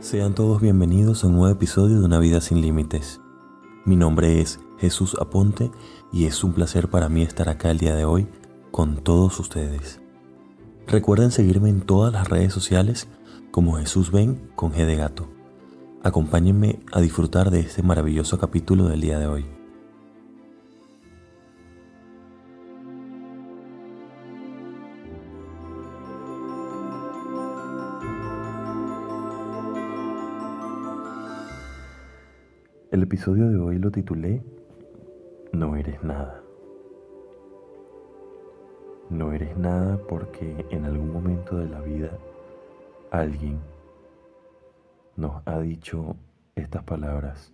Sean todos bienvenidos a un nuevo episodio de Una vida sin límites. Mi nombre es Jesús Aponte y es un placer para mí estar acá el día de hoy con todos ustedes. Recuerden seguirme en todas las redes sociales como Jesús Ven con G de Gato. Acompáñenme a disfrutar de este maravilloso capítulo del día de hoy. El episodio de hoy lo titulé No eres nada. No eres nada porque en algún momento de la vida alguien nos ha dicho estas palabras.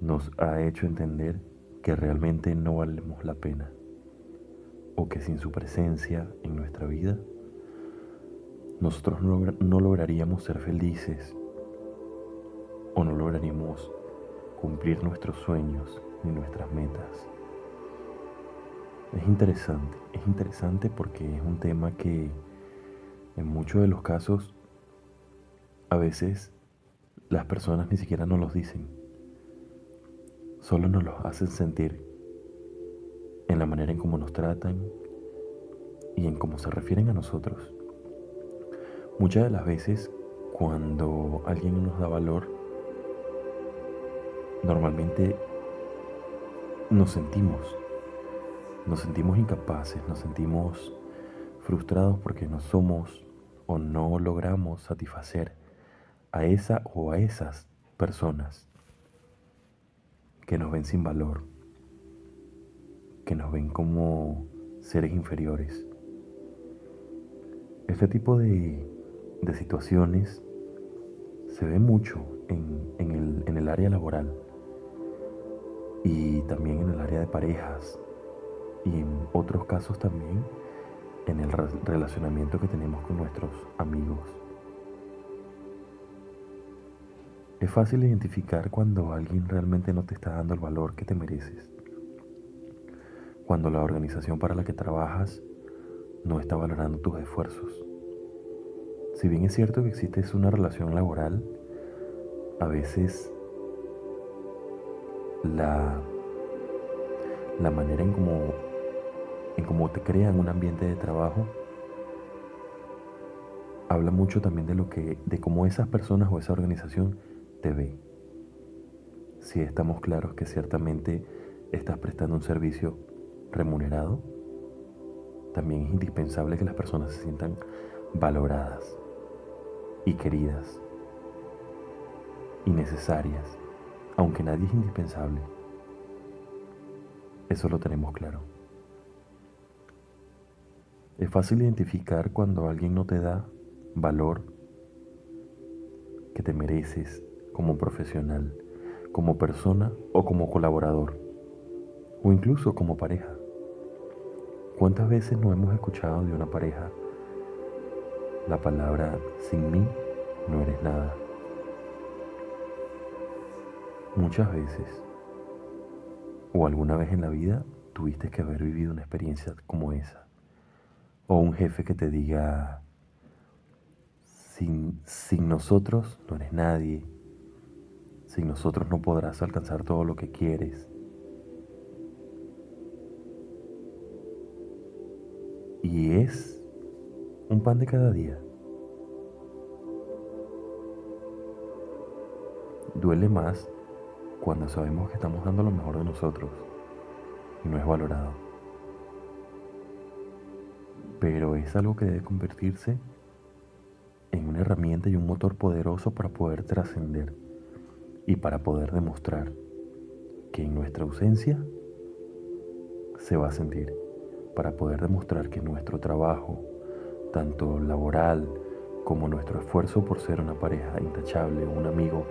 Nos ha hecho entender que realmente no valemos la pena o que sin su presencia en nuestra vida nosotros no, lograríamos ser felices o no lograríamos cumplir nuestros sueños ni nuestras metas. Es interesante, es interesante porque es un tema que en muchos de los casos a veces las personas ni siquiera nos los dicen, solo nos los hacen sentir en la manera en cómo nos tratan y en cómo se refieren a nosotros. Muchas de las veces cuando alguien nos da valor, normalmente nos sentimos, nos sentimos incapaces, nos sentimos frustrados porque no somos o no logramos satisfacer a esa o a esas personas que nos ven sin valor, que nos ven como seres inferiores. Este tipo de, de situaciones se ve mucho en, el, en el área laboral y también en el área de parejas y en otros casos también en el relacionamiento que tenemos con nuestros amigos. Es fácil identificar cuando alguien realmente no te está dando el valor que te mereces. Cuando la organización para la que trabajas no está valorando tus esfuerzos. Si bien es cierto que existe una relación laboral, a veces la, la manera en cómo en te crean un ambiente de trabajo habla mucho también de lo que de cómo esas personas o esa organización te ve. Si estamos claros que ciertamente estás prestando un servicio remunerado, también es indispensable que las personas se sientan valoradas y queridas y necesarias, aunque nadie es indispensable. Eso lo tenemos claro. Es fácil identificar cuando alguien no te da valor que te mereces como profesional, como persona o como colaborador, o incluso como pareja. ¿Cuántas veces no hemos escuchado de una pareja la palabra sin mí no eres nada? Muchas veces, o alguna vez en la vida, tuviste que haber vivido una experiencia como esa o un jefe que te diga, sin, sin nosotros no eres nadie, sin nosotros no podrás alcanzar todo lo que quieres. Y es un pan de cada día. Duele más cuando sabemos que estamos dando lo mejor de nosotros y no es valorado. Pero es algo que debe convertirse en una herramienta y un motor poderoso para poder trascender y para poder demostrar que en nuestra ausencia se va a sentir, para poder demostrar que nuestro trabajo, tanto laboral como nuestro esfuerzo por ser una pareja intachable un amigo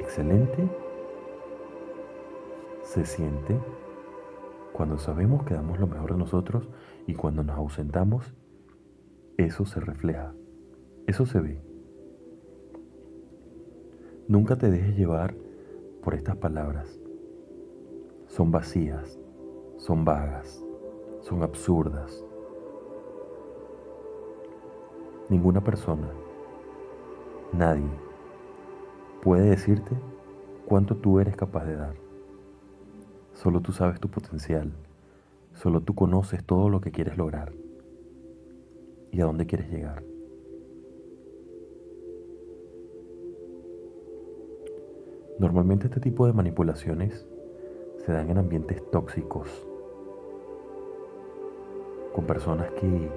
excelente, se siente cuando sabemos que damos lo mejor de nosotros y cuando nos ausentamos, eso se refleja, eso se ve. Nunca te dejes llevar por estas palabras. Son vacías, son vagas, son absurdas, ninguna persona, nadie puede decirte cuánto tú eres capaz de dar. Solo tú sabes tu potencial, solo tú conoces todo lo que quieres lograr. Y a dónde quieres llegar. Normalmente este tipo de manipulaciones se dan en ambientes tóxicos, con personas que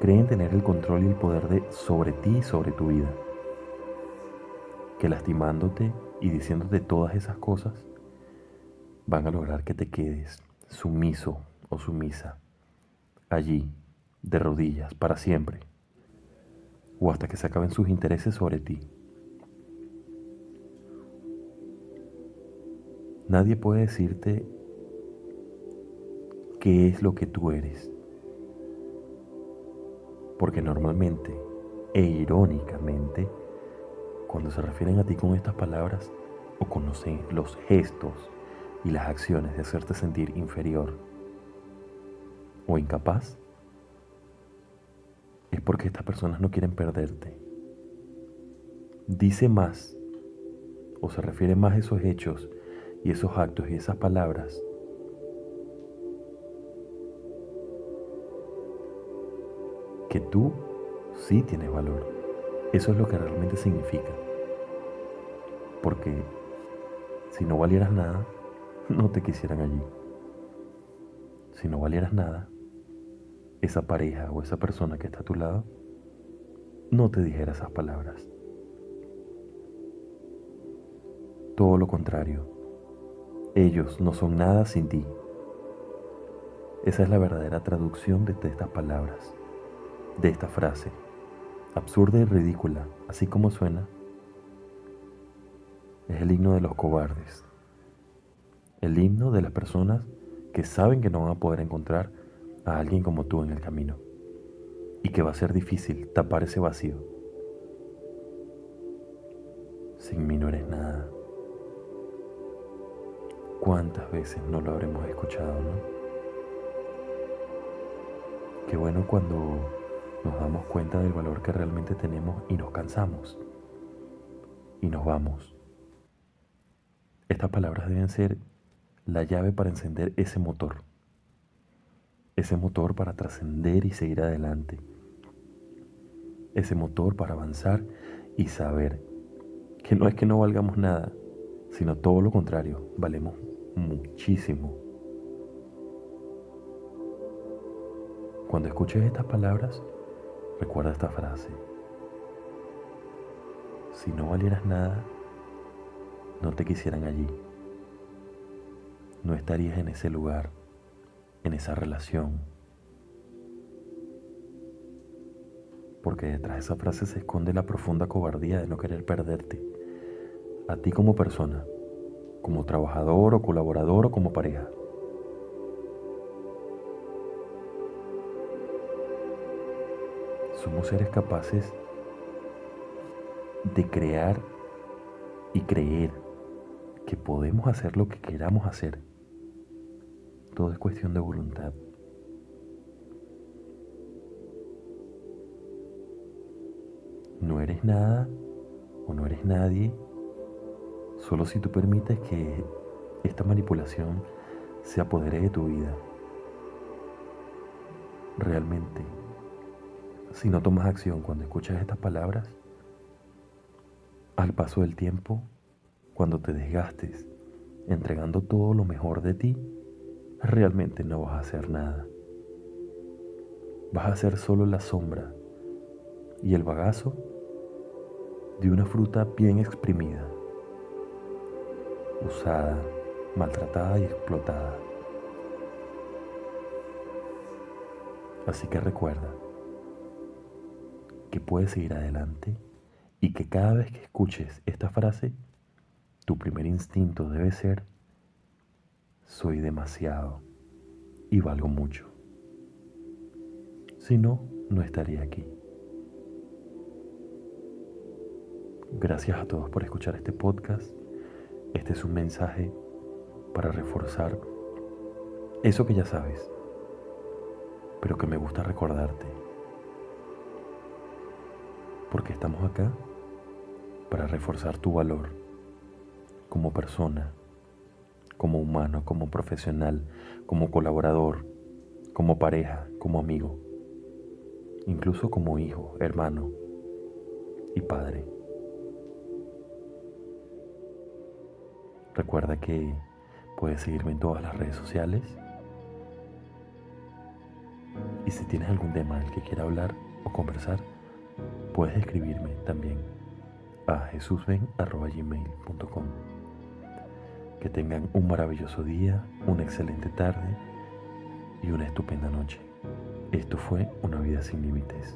creen tener el control y el poder de sobre ti y sobre tu vida, que lastimándote y diciéndote todas esas cosas van a lograr que te quedes sumiso o sumisa allí, de rodillas, para siempre, o hasta que se acaben sus intereses sobre ti. Nadie puede decirte qué es lo que tú eres. Porque normalmente e irónicamente, cuando se refieren a ti con estas palabras o conocen los gestos y las acciones de hacerte sentir inferior o incapaz, es porque estas personas no quieren perderte. Dice más o se refiere más a esos hechos y esos actos y esas palabras que tú sí tienes valor. Eso es lo que realmente significa. Porque si no valieras nada, no te quisieran allí. Si no valieras nada, esa pareja o esa persona que está a tu lado no te dijera esas palabras. Todo lo contrario ellos no son nada sin ti. Esa es la verdadera traducción de estas palabras, de esta frase, absurda y ridícula, así como suena. Es el himno de los cobardes, el himno de las personas que saben que no van a poder encontrar a alguien como tú en el camino y que va a ser difícil tapar ese vacío. Sin mí no eres nada. ¿Cuántas veces no lo habremos escuchado, no? Qué bueno cuando nos damos cuenta del valor que realmente tenemos y nos cansamos y nos vamos. Estas palabras deben ser la llave para encender ese motor, ese motor para trascender y seguir adelante, ese motor para avanzar y saber que no es que no valgamos nada, sino todo lo contrario, valemos muchísimo. Cuando escuches estas palabras, recuerda esta frase. Si no valieras nada, no te quisieran allí. No estarías en ese lugar, en esa relación. Porque detrás de esa frase se esconde la profunda cobardía de no querer perderte, a ti como persona como trabajador o colaborador o como pareja. Somos seres capaces de crear y creer que podemos hacer lo que queramos hacer. Todo es cuestión de voluntad. No eres nada o no eres nadie Solo si tú permites que esta manipulación se apodere de tu vida. Realmente, si no tomas acción cuando escuchas estas palabras, al paso del tiempo, cuando te desgastes entregando todo lo mejor de ti, realmente no vas a hacer nada. Vas a ser solo la sombra y el bagazo de una fruta bien exprimida usada, maltratada y explotada. Así que recuerda que puedes seguir adelante y que cada vez que escuches esta frase, tu primer instinto debe ser, soy demasiado y valgo mucho. Si no, no estaría aquí. Gracias a todos por escuchar este podcast. Este es un mensaje para reforzar eso que ya sabes, pero que me gusta recordarte. porque estamos acá para reforzar tu valor como persona, como humano, como profesional, como colaborador, como pareja, como amigo, incluso como hijo, hermano y padre. Recuerda que puedes seguirme en todas las redes sociales. Y si tienes algún tema del que quiera hablar o conversar, puedes escribirme también a jesusven.gmail.com. Que tengan un maravilloso día, una excelente tarde y una estupenda noche. Esto fue Una vida sin límites.